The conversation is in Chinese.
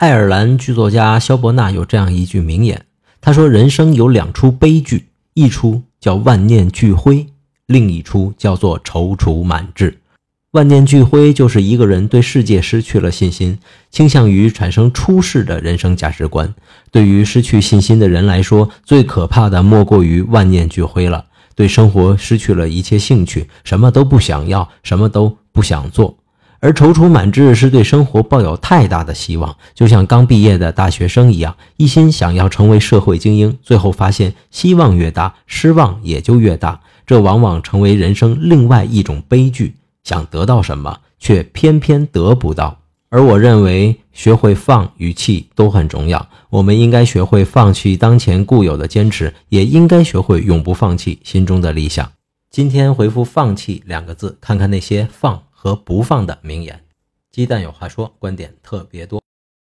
爱尔兰剧作家肖伯纳有这样一句名言，他说：“人生有两出悲剧，一出叫万念俱灰，另一出叫做踌躇满志。万念俱灰就是一个人对世界失去了信心，倾向于产生出世的人生价值观。对于失去信心的人来说，最可怕的莫过于万念俱灰了。”对生活失去了一切兴趣，什么都不想要，什么都不想做，而踌躇满志是对生活抱有太大的希望，就像刚毕业的大学生一样，一心想要成为社会精英，最后发现希望越大，失望也就越大，这往往成为人生另外一种悲剧。想得到什么，却偏偏得不到。而我认为，学会放与弃都很重要。我们应该学会放弃当前固有的坚持，也应该学会永不放弃心中的理想。今天回复“放弃”两个字，看看那些放和不放的名言。鸡蛋有话说，观点特别多。